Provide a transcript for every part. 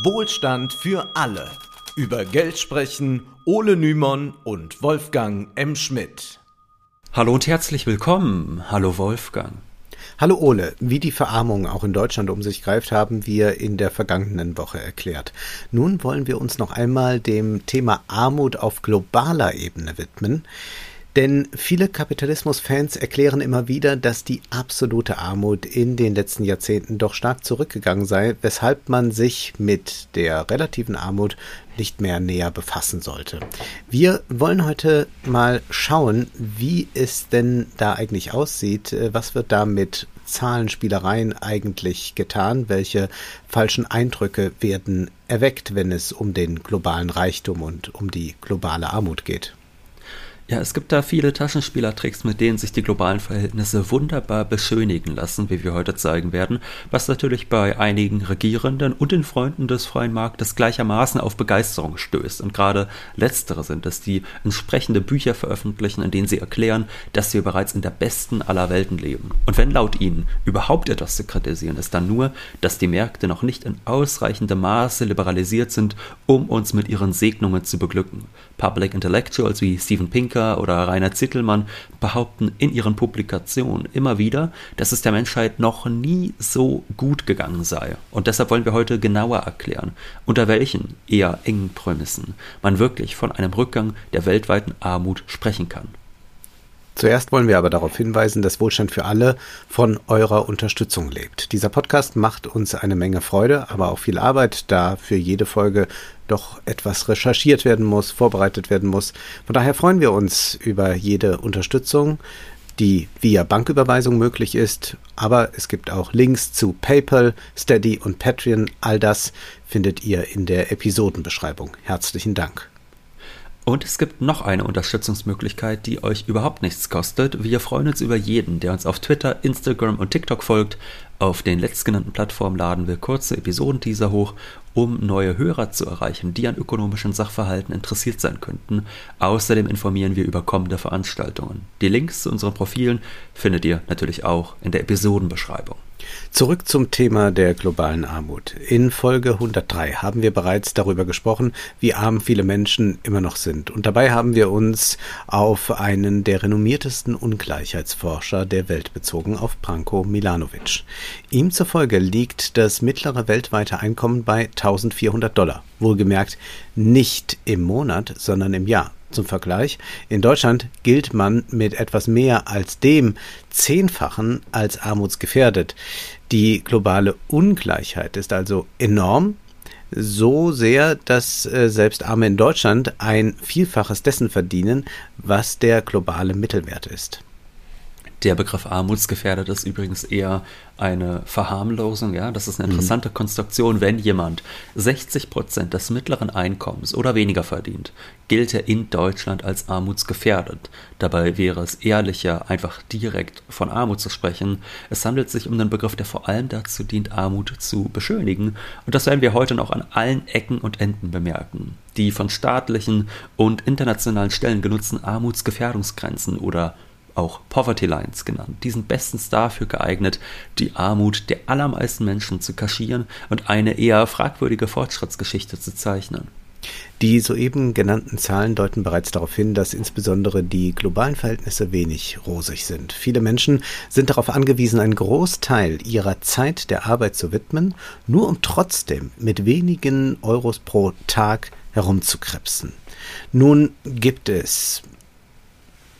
Wohlstand für alle. Über Geld sprechen Ole Nymon und Wolfgang M. Schmidt. Hallo und herzlich willkommen. Hallo Wolfgang. Hallo Ole, wie die Verarmung auch in Deutschland um sich greift, haben wir in der vergangenen Woche erklärt. Nun wollen wir uns noch einmal dem Thema Armut auf globaler Ebene widmen. Denn viele Kapitalismus-Fans erklären immer wieder, dass die absolute Armut in den letzten Jahrzehnten doch stark zurückgegangen sei, weshalb man sich mit der relativen Armut nicht mehr näher befassen sollte. Wir wollen heute mal schauen, wie es denn da eigentlich aussieht. Was wird da mit Zahlenspielereien eigentlich getan? Welche falschen Eindrücke werden erweckt, wenn es um den globalen Reichtum und um die globale Armut geht? Ja, es gibt da viele Taschenspielertricks, mit denen sich die globalen Verhältnisse wunderbar beschönigen lassen, wie wir heute zeigen werden, was natürlich bei einigen Regierenden und den Freunden des freien Marktes gleichermaßen auf Begeisterung stößt. Und gerade letztere sind es, die entsprechende Bücher veröffentlichen, in denen sie erklären, dass wir bereits in der besten aller Welten leben. Und wenn laut ihnen überhaupt etwas zu kritisieren ist, dann nur, dass die Märkte noch nicht in ausreichendem Maße liberalisiert sind, um uns mit ihren Segnungen zu beglücken. Public Intellectuals wie Steven Pinker Kritiker oder Rainer Zittelmann behaupten in ihren Publikationen immer wieder, dass es der Menschheit noch nie so gut gegangen sei. Und deshalb wollen wir heute genauer erklären, unter welchen eher engen Prämissen man wirklich von einem Rückgang der weltweiten Armut sprechen kann. Zuerst wollen wir aber darauf hinweisen, dass Wohlstand für alle von eurer Unterstützung lebt. Dieser Podcast macht uns eine Menge Freude, aber auch viel Arbeit, da für jede Folge doch etwas recherchiert werden muss, vorbereitet werden muss. Von daher freuen wir uns über jede Unterstützung, die via Banküberweisung möglich ist. Aber es gibt auch Links zu PayPal, Steady und Patreon. All das findet ihr in der Episodenbeschreibung. Herzlichen Dank. Und es gibt noch eine Unterstützungsmöglichkeit, die euch überhaupt nichts kostet. Wir freuen uns über jeden, der uns auf Twitter, Instagram und TikTok folgt. Auf den letztgenannten Plattformen laden wir kurze Episodenteaser hoch, um neue Hörer zu erreichen, die an ökonomischen Sachverhalten interessiert sein könnten. Außerdem informieren wir über kommende Veranstaltungen. Die Links zu unseren Profilen findet ihr natürlich auch in der Episodenbeschreibung. Zurück zum Thema der globalen Armut. In Folge 103 haben wir bereits darüber gesprochen, wie arm viele Menschen immer noch sind. Und dabei haben wir uns auf einen der renommiertesten Ungleichheitsforscher der Welt bezogen, auf Branko Milanovic. Ihm zufolge liegt das mittlere weltweite Einkommen bei 1400 Dollar. Wohlgemerkt nicht im Monat, sondern im Jahr. Zum Vergleich, in Deutschland gilt man mit etwas mehr als dem Zehnfachen als armutsgefährdet. Die globale Ungleichheit ist also enorm, so sehr, dass äh, selbst Arme in Deutschland ein Vielfaches dessen verdienen, was der globale Mittelwert ist. Der Begriff armutsgefährdet ist übrigens eher eine Verharmlosung. Ja, das ist eine mhm. interessante mhm. Konstruktion. Wenn jemand 60 Prozent des mittleren Einkommens oder weniger verdient, gilt er in Deutschland als armutsgefährdet. Dabei wäre es ehrlicher, einfach direkt von Armut zu sprechen. Es handelt sich um einen Begriff, der vor allem dazu dient, Armut zu beschönigen. Und das werden wir heute noch an allen Ecken und Enden bemerken. Die von staatlichen und internationalen Stellen genutzten Armutsgefährdungsgrenzen oder auch Poverty Lines genannt. Die sind bestens dafür geeignet, die Armut der allermeisten Menschen zu kaschieren und eine eher fragwürdige Fortschrittsgeschichte zu zeichnen. Die soeben genannten Zahlen deuten bereits darauf hin, dass insbesondere die globalen Verhältnisse wenig rosig sind. Viele Menschen sind darauf angewiesen, einen Großteil ihrer Zeit der Arbeit zu widmen, nur um trotzdem mit wenigen Euros pro Tag herumzukrebsen. Nun gibt es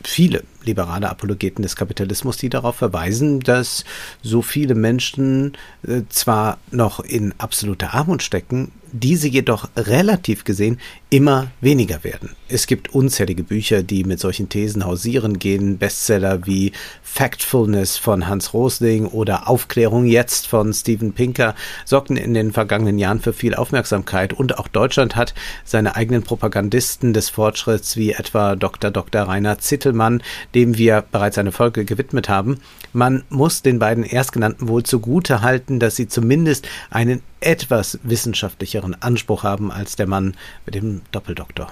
viele liberale Apologeten des Kapitalismus, die darauf verweisen, dass so viele Menschen äh, zwar noch in absoluter Armut stecken, diese jedoch relativ gesehen immer weniger werden. Es gibt unzählige Bücher, die mit solchen Thesen hausieren gehen, Bestseller wie Factfulness von Hans Rosling oder Aufklärung jetzt von Steven Pinker sorgten in den vergangenen Jahren für viel Aufmerksamkeit und auch Deutschland hat seine eigenen Propagandisten des Fortschritts wie etwa Dr. Dr. Rainer Zittelmann, dem wir bereits eine Folge gewidmet haben. Man muss den beiden Erstgenannten wohl zugute halten, dass sie zumindest einen etwas wissenschaftlicheren Anspruch haben als der Mann mit dem Doppeldoktor.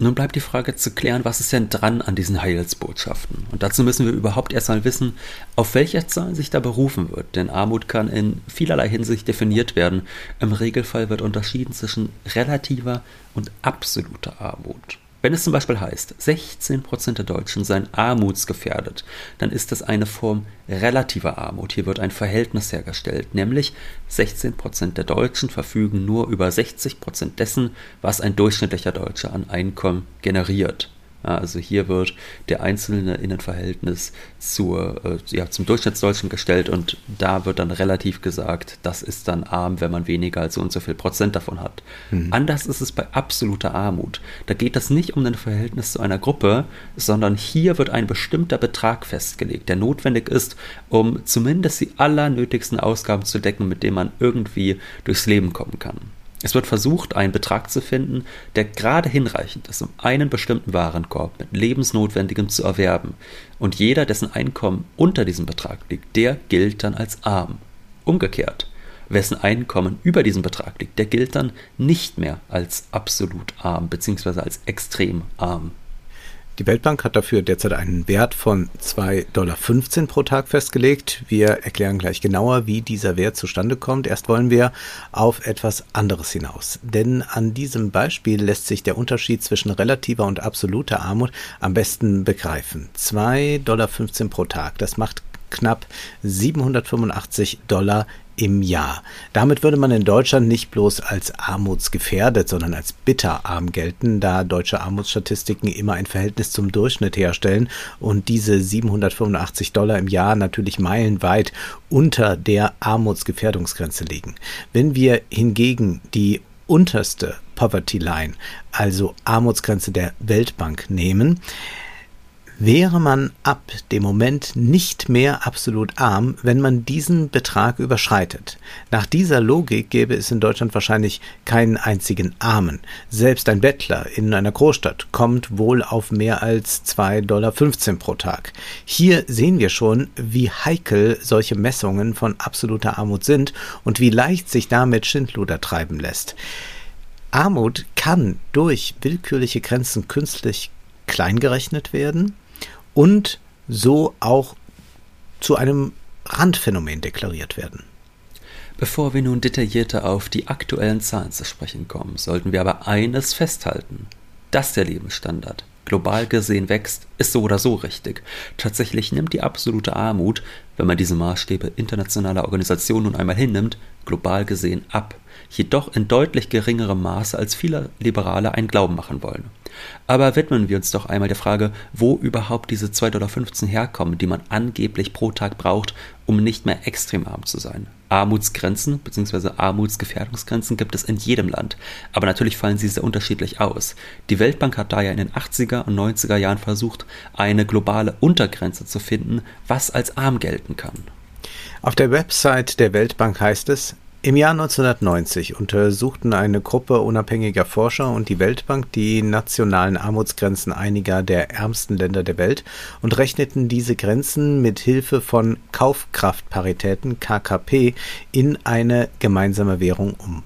Nun bleibt die Frage zu klären, was ist denn dran an diesen Heilsbotschaften? Und dazu müssen wir überhaupt erstmal wissen, auf welcher Zahl sich da berufen wird. Denn Armut kann in vielerlei Hinsicht definiert werden. Im Regelfall wird unterschieden zwischen relativer und absoluter Armut. Wenn es zum Beispiel heißt, 16% der Deutschen seien armutsgefährdet, dann ist das eine Form relativer Armut. Hier wird ein Verhältnis hergestellt, nämlich 16% der Deutschen verfügen nur über 60% dessen, was ein durchschnittlicher Deutscher an Einkommen generiert. Also hier wird der einzelne Innenverhältnis zur, äh, ja, zum Durchschnittsdeutschen gestellt und da wird dann relativ gesagt, das ist dann arm, wenn man weniger als so und so viel Prozent davon hat. Mhm. Anders ist es bei absoluter Armut. Da geht es nicht um ein Verhältnis zu einer Gruppe, sondern hier wird ein bestimmter Betrag festgelegt, der notwendig ist, um zumindest die allernötigsten Ausgaben zu decken, mit denen man irgendwie durchs Leben kommen kann. Es wird versucht, einen Betrag zu finden, der gerade hinreichend ist, um einen bestimmten Warenkorb mit Lebensnotwendigem zu erwerben. Und jeder, dessen Einkommen unter diesem Betrag liegt, der gilt dann als arm. Umgekehrt, wessen Einkommen über diesem Betrag liegt, der gilt dann nicht mehr als absolut arm bzw. als extrem arm. Die Weltbank hat dafür derzeit einen Wert von 2,15 Dollar pro Tag festgelegt. Wir erklären gleich genauer, wie dieser Wert zustande kommt. Erst wollen wir auf etwas anderes hinaus. Denn an diesem Beispiel lässt sich der Unterschied zwischen relativer und absoluter Armut am besten begreifen. 2,15 Dollar pro Tag, das macht knapp 785 Dollar im Jahr. Damit würde man in Deutschland nicht bloß als armutsgefährdet, sondern als bitterarm gelten, da deutsche Armutsstatistiken immer ein Verhältnis zum Durchschnitt herstellen und diese 785 Dollar im Jahr natürlich meilenweit unter der Armutsgefährdungsgrenze liegen. Wenn wir hingegen die unterste Poverty Line, also Armutsgrenze der Weltbank nehmen, wäre man ab dem Moment nicht mehr absolut arm, wenn man diesen Betrag überschreitet. Nach dieser Logik gäbe es in Deutschland wahrscheinlich keinen einzigen Armen. Selbst ein Bettler in einer Großstadt kommt wohl auf mehr als 2,15 Dollar pro Tag. Hier sehen wir schon, wie heikel solche Messungen von absoluter Armut sind und wie leicht sich damit Schindluder treiben lässt. Armut kann durch willkürliche Grenzen künstlich kleingerechnet werden und so auch zu einem Randphänomen deklariert werden. Bevor wir nun detaillierter auf die aktuellen Zahlen zu sprechen kommen, sollten wir aber eines festhalten. Dass der Lebensstandard global gesehen wächst, ist so oder so richtig. Tatsächlich nimmt die absolute Armut, wenn man diese Maßstäbe internationaler Organisationen nun einmal hinnimmt, global gesehen ab, jedoch in deutlich geringerem Maße, als viele Liberale einen Glauben machen wollen. Aber widmen wir uns doch einmal der Frage, wo überhaupt diese 2,15 Dollar herkommen, die man angeblich pro Tag braucht, um nicht mehr extrem arm zu sein. Armutsgrenzen bzw. Armutsgefährdungsgrenzen gibt es in jedem Land, aber natürlich fallen sie sehr unterschiedlich aus. Die Weltbank hat daher in den 80er und 90er Jahren versucht, eine globale Untergrenze zu finden, was als arm gelten kann. Auf der Website der Weltbank heißt es, im Jahr 1990 untersuchten eine Gruppe unabhängiger Forscher und die Weltbank die nationalen Armutsgrenzen einiger der ärmsten Länder der Welt und rechneten diese Grenzen mit Hilfe von Kaufkraftparitäten (KKP) in eine gemeinsame Währung um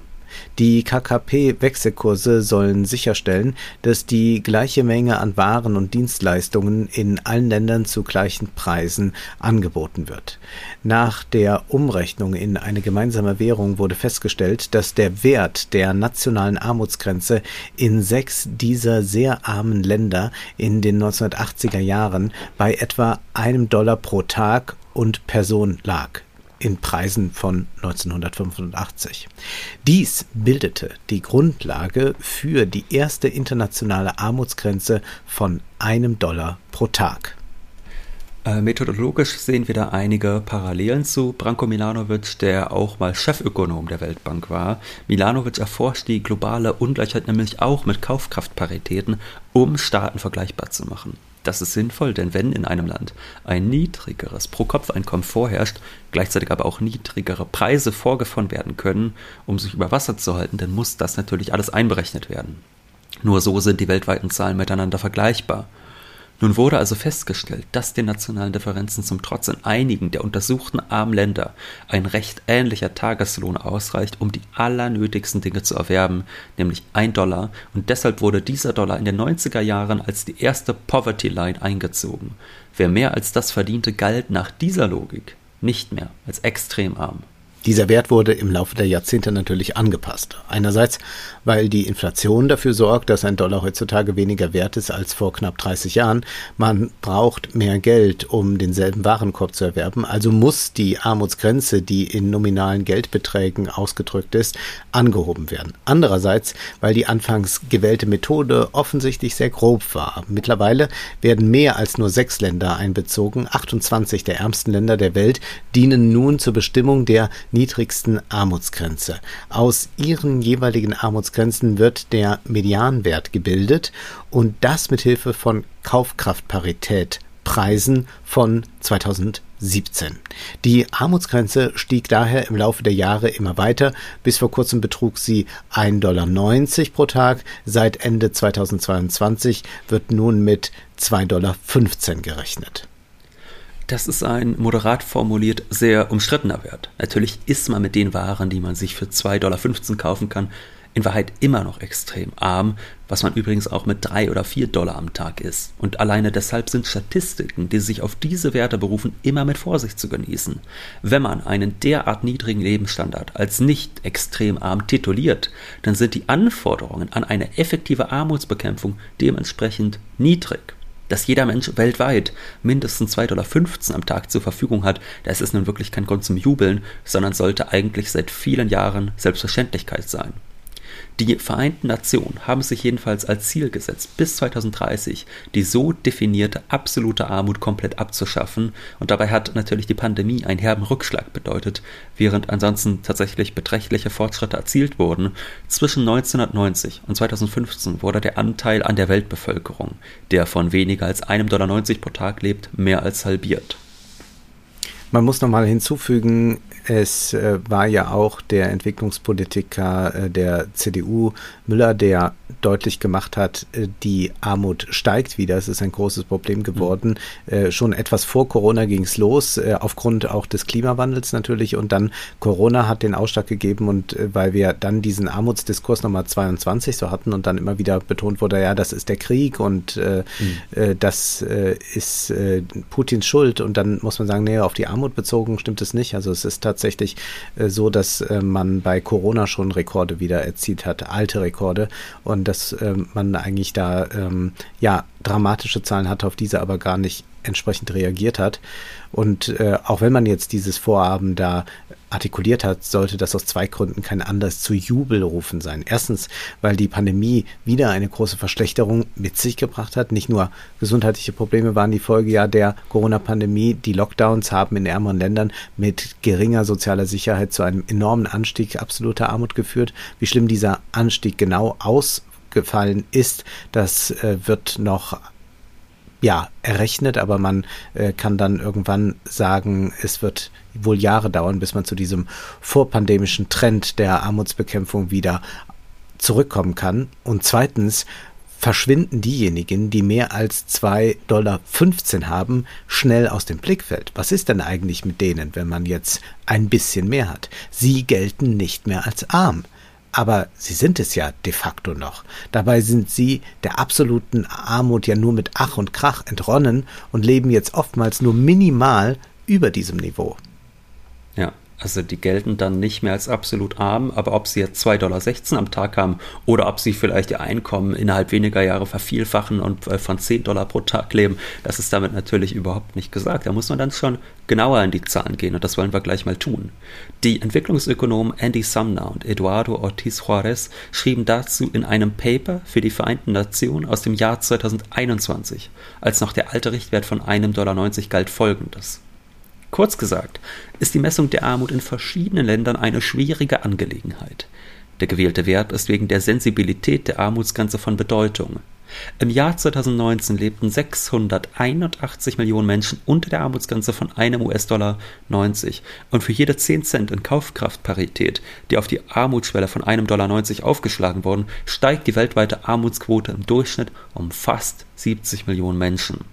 die KKP-Wechselkurse sollen sicherstellen, dass die gleiche Menge an Waren und Dienstleistungen in allen Ländern zu gleichen Preisen angeboten wird. Nach der Umrechnung in eine gemeinsame Währung wurde festgestellt, dass der Wert der nationalen Armutsgrenze in sechs dieser sehr armen Länder in den 1980er Jahren bei etwa einem Dollar pro Tag und Person lag in Preisen von 1985. Dies bildete die Grundlage für die erste internationale Armutsgrenze von einem Dollar pro Tag. Äh, methodologisch sehen wir da einige Parallelen zu Branko Milanovic, der auch mal Chefökonom der Weltbank war. Milanovic erforscht die globale Ungleichheit nämlich auch mit Kaufkraftparitäten, um Staaten vergleichbar zu machen. Das ist sinnvoll, denn wenn in einem Land ein niedrigeres Pro-Kopf-Einkommen vorherrscht, gleichzeitig aber auch niedrigere Preise vorgefunden werden können, um sich über Wasser zu halten, dann muss das natürlich alles einberechnet werden. Nur so sind die weltweiten Zahlen miteinander vergleichbar. Nun wurde also festgestellt, dass den nationalen Differenzen zum Trotz in einigen der untersuchten armen Länder ein recht ähnlicher Tageslohn ausreicht, um die allernötigsten Dinge zu erwerben, nämlich ein Dollar, und deshalb wurde dieser Dollar in den 90er Jahren als die erste Poverty Line eingezogen. Wer mehr als das verdiente, galt nach dieser Logik nicht mehr als extrem arm. Dieser Wert wurde im Laufe der Jahrzehnte natürlich angepasst. Einerseits, weil die Inflation dafür sorgt, dass ein Dollar heutzutage weniger wert ist als vor knapp 30 Jahren. Man braucht mehr Geld, um denselben Warenkorb zu erwerben. Also muss die Armutsgrenze, die in nominalen Geldbeträgen ausgedrückt ist, angehoben werden. Andererseits, weil die anfangs gewählte Methode offensichtlich sehr grob war. Mittlerweile werden mehr als nur sechs Länder einbezogen. 28 der ärmsten Länder der Welt dienen nun zur Bestimmung der niedrigsten Armutsgrenze. Aus ihren jeweiligen Armutsgrenzen wird der Medianwert gebildet und das mit Hilfe von Kaufkraftparität Preisen von 2017. Die Armutsgrenze stieg daher im Laufe der Jahre immer weiter. Bis vor kurzem betrug sie 1,90 Dollar pro Tag. Seit Ende 2022 wird nun mit 2,15 Dollar gerechnet. Das ist ein moderat formuliert sehr umstrittener Wert. Natürlich ist man mit den Waren, die man sich für 2,15 Dollar kaufen kann, in Wahrheit immer noch extrem arm, was man übrigens auch mit 3 oder 4 Dollar am Tag ist. Und alleine deshalb sind Statistiken, die sich auf diese Werte berufen, immer mit Vorsicht zu genießen. Wenn man einen derart niedrigen Lebensstandard als nicht extrem arm tituliert, dann sind die Anforderungen an eine effektive Armutsbekämpfung dementsprechend niedrig dass jeder Mensch weltweit mindestens 2,15 Dollar am Tag zur Verfügung hat, das ist nun wirklich kein Grund zum Jubeln, sondern sollte eigentlich seit vielen Jahren Selbstverständlichkeit sein. Die Vereinten Nationen haben sich jedenfalls als Ziel gesetzt, bis 2030 die so definierte absolute Armut komplett abzuschaffen. Und dabei hat natürlich die Pandemie einen herben Rückschlag bedeutet, während ansonsten tatsächlich beträchtliche Fortschritte erzielt wurden. Zwischen 1990 und 2015 wurde der Anteil an der Weltbevölkerung, der von weniger als einem Dollar 90 pro Tag lebt, mehr als halbiert. Man muss nochmal hinzufügen, es äh, war ja auch der Entwicklungspolitiker äh, der CDU Müller, der deutlich gemacht hat, äh, die Armut steigt wieder. Es ist ein großes Problem geworden. Mhm. schon etwas vor Corona ging es los, aufgrund auch des Klimawandels natürlich. Und dann Corona hat den Ausschlag gegeben und weil wir dann diesen Armutsdiskurs Nummer 22 so hatten und dann immer wieder betont wurde, ja, das ist der Krieg und mhm. das ist Putins Schuld. Und dann muss man sagen, nee, auf die Armut bezogen stimmt es nicht. Also es ist tatsächlich äh, so, dass äh, man bei Corona schon Rekorde wieder erzielt hat, alte Rekorde. Und dass äh, man eigentlich da ähm, ja dramatische Zahlen hatte, auf diese aber gar nicht entsprechend reagiert hat. Und äh, auch wenn man jetzt dieses Vorhaben da artikuliert hat, sollte das aus zwei Gründen kein Anlass zu Jubelrufen sein. Erstens, weil die Pandemie wieder eine große Verschlechterung mit sich gebracht hat. Nicht nur gesundheitliche Probleme waren die Folge ja der Corona-Pandemie. Die Lockdowns haben in ärmeren Ländern mit geringer sozialer Sicherheit zu einem enormen Anstieg absoluter Armut geführt. Wie schlimm dieser Anstieg genau ausgefallen ist, das äh, wird noch ja, errechnet, aber man äh, kann dann irgendwann sagen, es wird wohl Jahre dauern, bis man zu diesem vorpandemischen Trend der Armutsbekämpfung wieder zurückkommen kann. Und zweitens verschwinden diejenigen, die mehr als 2,15 Dollar haben, schnell aus dem Blickfeld. Was ist denn eigentlich mit denen, wenn man jetzt ein bisschen mehr hat? Sie gelten nicht mehr als arm. Aber sie sind es ja de facto noch. Dabei sind sie der absoluten Armut ja nur mit Ach und Krach entronnen und leben jetzt oftmals nur minimal über diesem Niveau. Also die gelten dann nicht mehr als absolut arm, aber ob sie jetzt 2,16 Dollar am Tag haben oder ob sie vielleicht ihr Einkommen innerhalb weniger Jahre vervielfachen und äh, von 10 Dollar pro Tag leben, das ist damit natürlich überhaupt nicht gesagt. Da muss man dann schon genauer in die Zahlen gehen und das wollen wir gleich mal tun. Die Entwicklungsökonomen Andy Sumner und Eduardo Ortiz Juarez schrieben dazu in einem Paper für die Vereinten Nationen aus dem Jahr 2021, als noch der alte Richtwert von 1,90 Dollar galt folgendes. Kurz gesagt, ist die Messung der Armut in verschiedenen Ländern eine schwierige Angelegenheit. Der gewählte Wert ist wegen der Sensibilität der Armutsgrenze von Bedeutung. Im Jahr 2019 lebten 681 Millionen Menschen unter der Armutsgrenze von einem US-Dollar 90 und für jede 10 Cent in Kaufkraftparität, die auf die Armutsschwelle von einem Dollar 90 aufgeschlagen wurden, steigt die weltweite Armutsquote im Durchschnitt um fast 70 Millionen Menschen.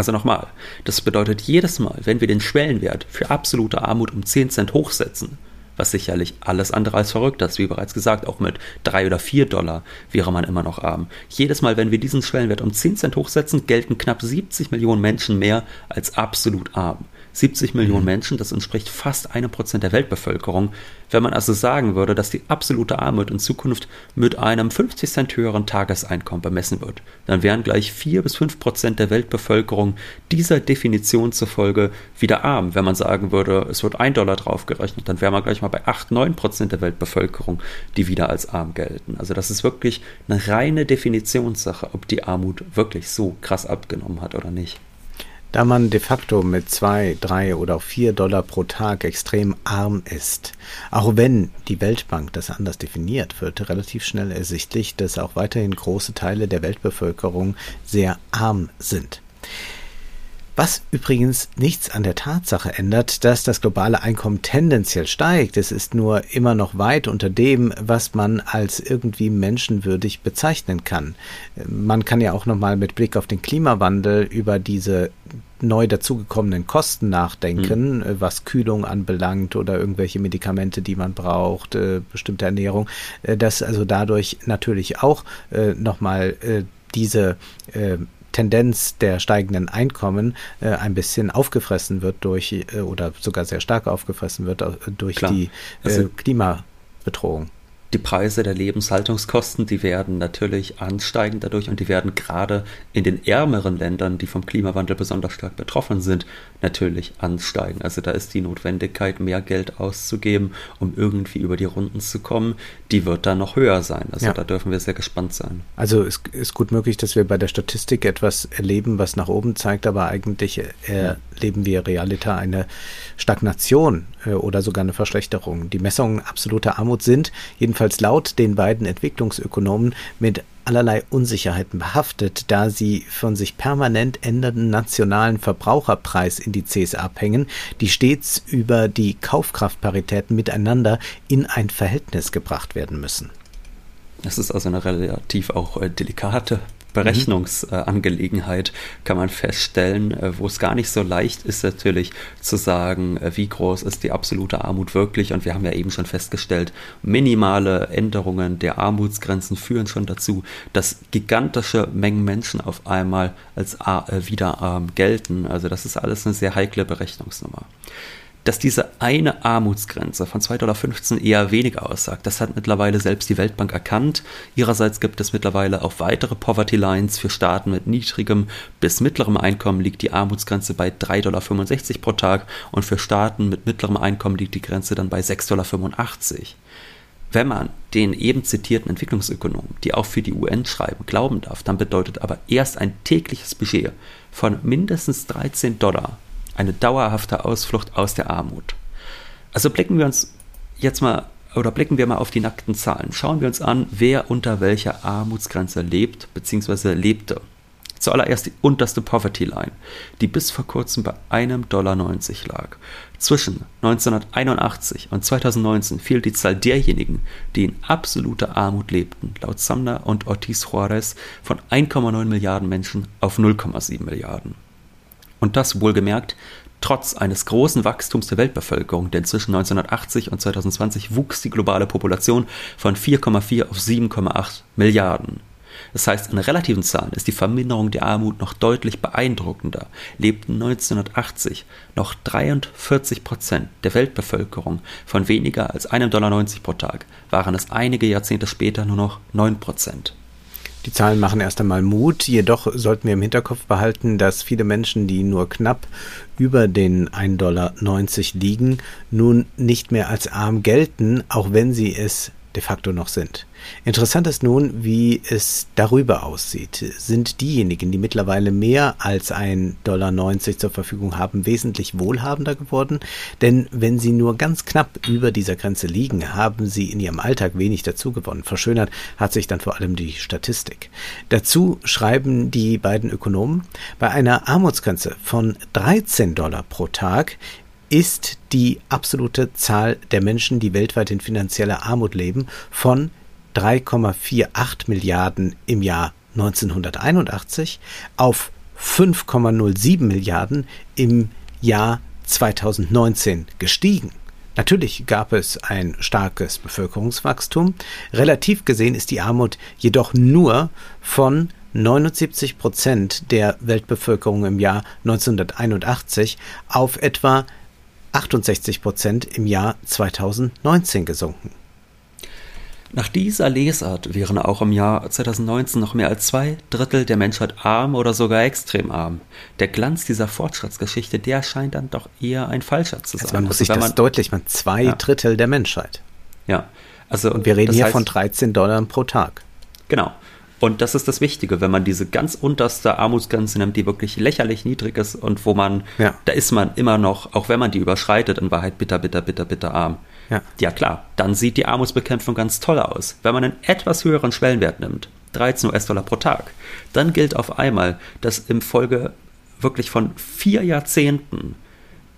Also nochmal, das bedeutet jedes Mal, wenn wir den Schwellenwert für absolute Armut um 10 Cent hochsetzen, was sicherlich alles andere als verrückt ist, wie bereits gesagt, auch mit 3 oder 4 Dollar wäre man immer noch arm. Jedes Mal, wenn wir diesen Schwellenwert um 10 Cent hochsetzen, gelten knapp 70 Millionen Menschen mehr als absolut arm. 70 Millionen. Menschen, das entspricht fast einem Prozent der Weltbevölkerung. Wenn man also sagen würde, dass die absolute Armut in Zukunft mit einem 50 Cent höheren Tageseinkommen bemessen wird, dann wären gleich 4 bis 5 Prozent der Weltbevölkerung dieser Definition zufolge wieder arm. Wenn man sagen würde, es wird ein Dollar draufgerechnet, dann wäre man gleich mal bei 8, 9 Prozent der Weltbevölkerung, die wieder als arm gelten. Also das ist wirklich eine reine Definitionssache, ob die Armut wirklich so krass abgenommen hat oder nicht. Da man de facto mit zwei, drei oder vier Dollar pro Tag extrem arm ist, auch wenn die Weltbank das anders definiert, wird relativ schnell ersichtlich, dass auch weiterhin große Teile der Weltbevölkerung sehr arm sind. Was übrigens nichts an der Tatsache ändert, dass das globale Einkommen tendenziell steigt. Es ist nur immer noch weit unter dem, was man als irgendwie menschenwürdig bezeichnen kann. Man kann ja auch nochmal mit Blick auf den Klimawandel über diese neu dazugekommenen Kosten nachdenken, mhm. was Kühlung anbelangt oder irgendwelche Medikamente, die man braucht, äh, bestimmte Ernährung, äh, dass also dadurch natürlich auch äh, nochmal äh, diese äh, Tendenz der steigenden Einkommen äh, ein bisschen aufgefressen wird durch äh, oder sogar sehr stark aufgefressen wird äh, durch Klar. die äh, also Klimabedrohung die Preise der Lebenshaltungskosten, die werden natürlich ansteigen dadurch und die werden gerade in den ärmeren Ländern, die vom Klimawandel besonders stark betroffen sind, natürlich ansteigen. Also da ist die Notwendigkeit, mehr Geld auszugeben, um irgendwie über die Runden zu kommen, die wird dann noch höher sein. Also ja. da dürfen wir sehr gespannt sein. Also es ist gut möglich, dass wir bei der Statistik etwas erleben, was nach oben zeigt, aber eigentlich erleben wir realiter eine Stagnation äh, oder sogar eine Verschlechterung. Die Messungen absoluter Armut sind, jedenfalls laut den beiden Entwicklungsökonomen, mit allerlei Unsicherheiten behaftet, da sie von sich permanent ändernden nationalen Verbraucherpreisindizes abhängen, die stets über die Kaufkraftparitäten miteinander in ein Verhältnis gebracht werden müssen. Das ist also eine relativ auch äh, delikate Berechnungsangelegenheit kann man feststellen, äh, wo es gar nicht so leicht ist natürlich zu sagen, äh, wie groß ist die absolute Armut wirklich. Und wir haben ja eben schon festgestellt, minimale Änderungen der Armutsgrenzen führen schon dazu, dass gigantische Mengen Menschen auf einmal als wieder arm gelten. Also das ist alles eine sehr heikle Berechnungsnummer dass diese eine Armutsgrenze von 2,15 Dollar eher wenig aussagt. Das hat mittlerweile selbst die Weltbank erkannt. Ihrerseits gibt es mittlerweile auch weitere Poverty Lines. Für Staaten mit niedrigem bis mittlerem Einkommen liegt die Armutsgrenze bei 3,65 Dollar pro Tag und für Staaten mit mittlerem Einkommen liegt die Grenze dann bei 6,85 Dollar. Wenn man den eben zitierten Entwicklungsökonomen, die auch für die UN schreiben, glauben darf, dann bedeutet aber erst ein tägliches Budget von mindestens 13 Dollar eine dauerhafte Ausflucht aus der Armut. Also blicken wir uns jetzt mal oder blicken wir mal auf die nackten Zahlen. Schauen wir uns an, wer unter welcher Armutsgrenze lebt bzw. lebte. Zuallererst die unterste Poverty Line, die bis vor kurzem bei einem Dollar 90 lag. Zwischen 1981 und 2019 fiel die Zahl derjenigen, die in absoluter Armut lebten, laut Sumner und Ortiz Juarez von 1,9 Milliarden Menschen auf 0,7 Milliarden. Und das wohlgemerkt trotz eines großen Wachstums der Weltbevölkerung, denn zwischen 1980 und 2020 wuchs die globale Population von 4,4 auf 7,8 Milliarden. Das heißt, in relativen Zahlen ist die Verminderung der Armut noch deutlich beeindruckender. Lebten 1980 noch 43 Prozent der Weltbevölkerung von weniger als 1,90 Dollar pro Tag, waren es einige Jahrzehnte später nur noch 9 Prozent. Die Zahlen machen erst einmal Mut, jedoch sollten wir im Hinterkopf behalten, dass viele Menschen, die nur knapp über den 1,90 Dollar liegen, nun nicht mehr als arm gelten, auch wenn sie es de facto noch sind. Interessant ist nun, wie es darüber aussieht. Sind diejenigen, die mittlerweile mehr als 1,90 Dollar zur Verfügung haben, wesentlich wohlhabender geworden? Denn wenn sie nur ganz knapp über dieser Grenze liegen, haben sie in ihrem Alltag wenig dazugewonnen. Verschönert hat sich dann vor allem die Statistik. Dazu schreiben die beiden Ökonomen, bei einer Armutsgrenze von 13 Dollar pro Tag ist die absolute Zahl der Menschen, die weltweit in finanzieller Armut leben, von 3,48 Milliarden im Jahr 1981 auf 5,07 Milliarden im Jahr 2019 gestiegen. Natürlich gab es ein starkes Bevölkerungswachstum. Relativ gesehen ist die Armut jedoch nur von 79 Prozent der Weltbevölkerung im Jahr 1981 auf etwa 68 Prozent im Jahr 2019 gesunken. Nach dieser Lesart wären auch im Jahr 2019 noch mehr als zwei Drittel der Menschheit arm oder sogar extrem arm. Der Glanz dieser Fortschrittsgeschichte, der scheint dann doch eher ein falscher zu sein. Also man muss also sich das man, deutlich machen, zwei ja. Drittel der Menschheit. Ja. Also, und wir reden hier heißt, von 13 Dollar pro Tag. Genau. Und das ist das Wichtige, wenn man diese ganz unterste Armutsgrenze nimmt, die wirklich lächerlich niedrig ist und wo man, ja. da ist man immer noch, auch wenn man die überschreitet, in Wahrheit bitter, bitter, bitter, bitter arm. Ja. ja klar, dann sieht die Armutsbekämpfung ganz toll aus. Wenn man einen etwas höheren Schwellenwert nimmt, 13 US-Dollar pro Tag, dann gilt auf einmal, dass im Folge wirklich von vier Jahrzehnten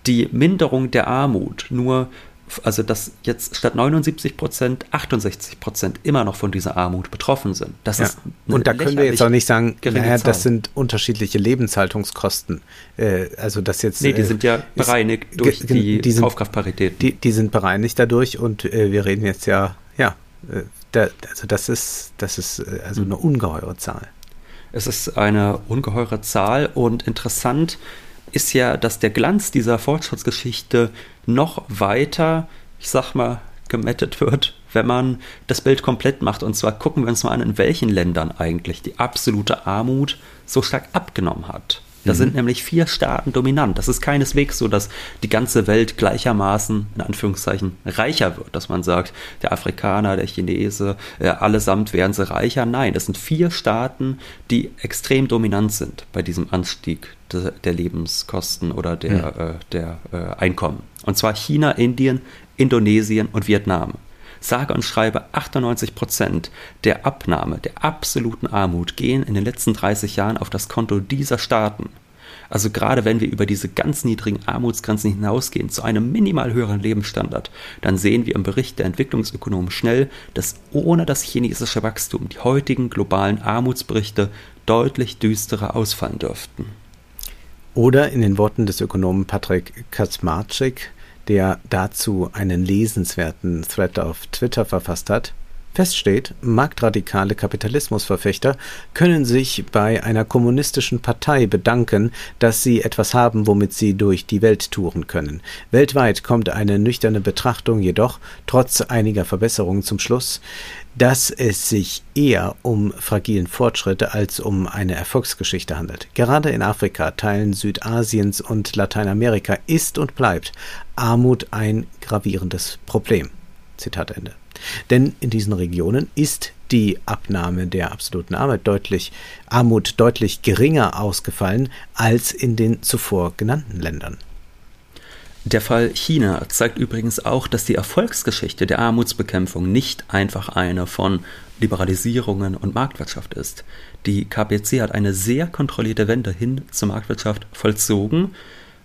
die Minderung der Armut nur also dass jetzt statt 79 Prozent 68 Prozent immer noch von dieser Armut betroffen sind. Das ja. ist und da können wir jetzt auch nicht sagen, naja, das sind unterschiedliche Lebenshaltungskosten. Äh, also das jetzt. Nee, die äh, sind ja bereinigt ist, durch die, die sind, Kaufkraftparität. Die, die sind bereinigt dadurch und äh, wir reden jetzt ja, ja, äh, da, also das ist, das ist äh, also mhm. eine ungeheure Zahl. Es ist eine ungeheure Zahl und interessant ist ja, dass der Glanz dieser Fortschrittsgeschichte noch weiter, ich sag mal, gemettet wird, wenn man das Bild komplett macht. Und zwar gucken wir uns mal an, in welchen Ländern eigentlich die absolute Armut so stark abgenommen hat. Da mhm. sind nämlich vier Staaten dominant. Das ist keineswegs so, dass die ganze Welt gleichermaßen, in Anführungszeichen, reicher wird. Dass man sagt, der Afrikaner, der Chinese, äh, allesamt werden sie reicher. Nein, es sind vier Staaten, die extrem dominant sind bei diesem Anstieg de, der Lebenskosten oder der, mhm. äh, der äh, Einkommen. Und zwar China, Indien, Indonesien und Vietnam sage und schreibe 98 Prozent der Abnahme der absoluten Armut gehen in den letzten 30 Jahren auf das Konto dieser Staaten. Also gerade wenn wir über diese ganz niedrigen Armutsgrenzen hinausgehen zu einem minimal höheren Lebensstandard, dann sehen wir im Bericht der Entwicklungsökonomen schnell, dass ohne das chinesische Wachstum die heutigen globalen Armutsberichte deutlich düsterer ausfallen dürften. Oder in den Worten des Ökonomen Patrick Kaczmarczyk, der dazu einen lesenswerten Thread auf Twitter verfasst hat. Feststeht, marktradikale Kapitalismusverfechter können sich bei einer kommunistischen Partei bedanken, dass sie etwas haben, womit sie durch die Welt touren können. Weltweit kommt eine nüchterne Betrachtung jedoch, trotz einiger Verbesserungen zum Schluss, dass es sich eher um fragilen Fortschritt als um eine Erfolgsgeschichte handelt. Gerade in Afrika, Teilen Südasiens und Lateinamerika ist und bleibt Armut ein gravierendes Problem. Zitat Ende. Denn in diesen Regionen ist die Abnahme der absoluten Armut deutlich, Armut deutlich geringer ausgefallen als in den zuvor genannten Ländern. Der Fall China zeigt übrigens auch, dass die Erfolgsgeschichte der Armutsbekämpfung nicht einfach eine von Liberalisierungen und Marktwirtschaft ist. Die KPC hat eine sehr kontrollierte Wende hin zur Marktwirtschaft vollzogen,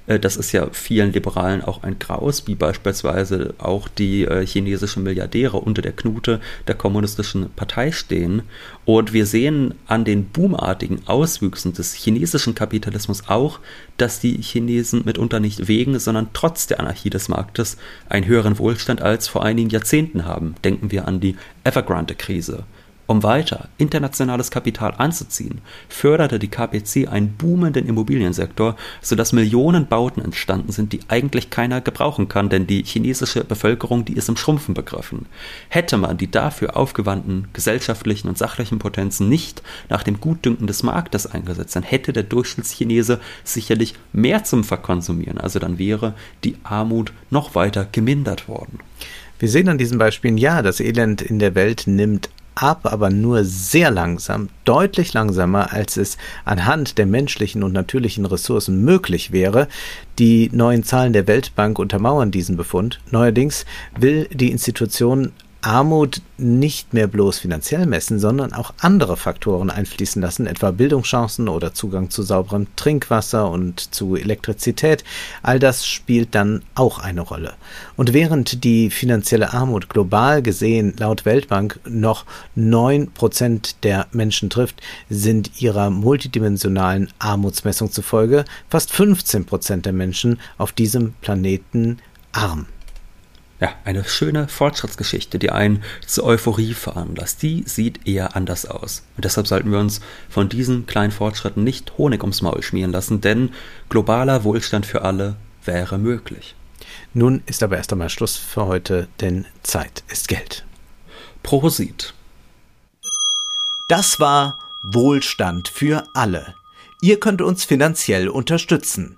das ist ja vielen Liberalen auch ein Graus, wie beispielsweise auch die äh, chinesischen Milliardäre unter der Knute der kommunistischen Partei stehen. Und wir sehen an den boomartigen Auswüchsen des chinesischen Kapitalismus auch, dass die Chinesen mitunter nicht wegen, sondern trotz der Anarchie des Marktes einen höheren Wohlstand als vor einigen Jahrzehnten haben. Denken wir an die Evergrande-Krise. Um weiter internationales Kapital anzuziehen, förderte die KPC einen boomenden Immobiliensektor, sodass Millionen Bauten entstanden sind, die eigentlich keiner gebrauchen kann, denn die chinesische Bevölkerung, die ist im Schrumpfen begriffen. Hätte man die dafür aufgewandten gesellschaftlichen und sachlichen Potenzen nicht nach dem Gutdünken des Marktes eingesetzt, dann hätte der Durchschnittschinese sicherlich mehr zum Verkonsumieren, also dann wäre die Armut noch weiter gemindert worden. Wir sehen an diesen Beispielen, ja, das Elend in der Welt nimmt ab, aber nur sehr langsam, deutlich langsamer, als es anhand der menschlichen und natürlichen Ressourcen möglich wäre. Die neuen Zahlen der Weltbank untermauern diesen Befund. Neuerdings will die Institution Armut nicht mehr bloß finanziell messen, sondern auch andere Faktoren einfließen lassen, etwa Bildungschancen oder Zugang zu sauberem Trinkwasser und zu Elektrizität. All das spielt dann auch eine Rolle. Und während die finanzielle Armut global gesehen laut Weltbank noch neun Prozent der Menschen trifft, sind ihrer multidimensionalen Armutsmessung zufolge fast 15 Prozent der Menschen auf diesem Planeten arm. Ja, eine schöne Fortschrittsgeschichte, die einen zur Euphorie veranlasst. Die sieht eher anders aus. Und deshalb sollten wir uns von diesen kleinen Fortschritten nicht Honig ums Maul schmieren lassen, denn globaler Wohlstand für alle wäre möglich. Nun ist aber erst einmal Schluss für heute, denn Zeit ist Geld. Prosit. Das war Wohlstand für alle. Ihr könnt uns finanziell unterstützen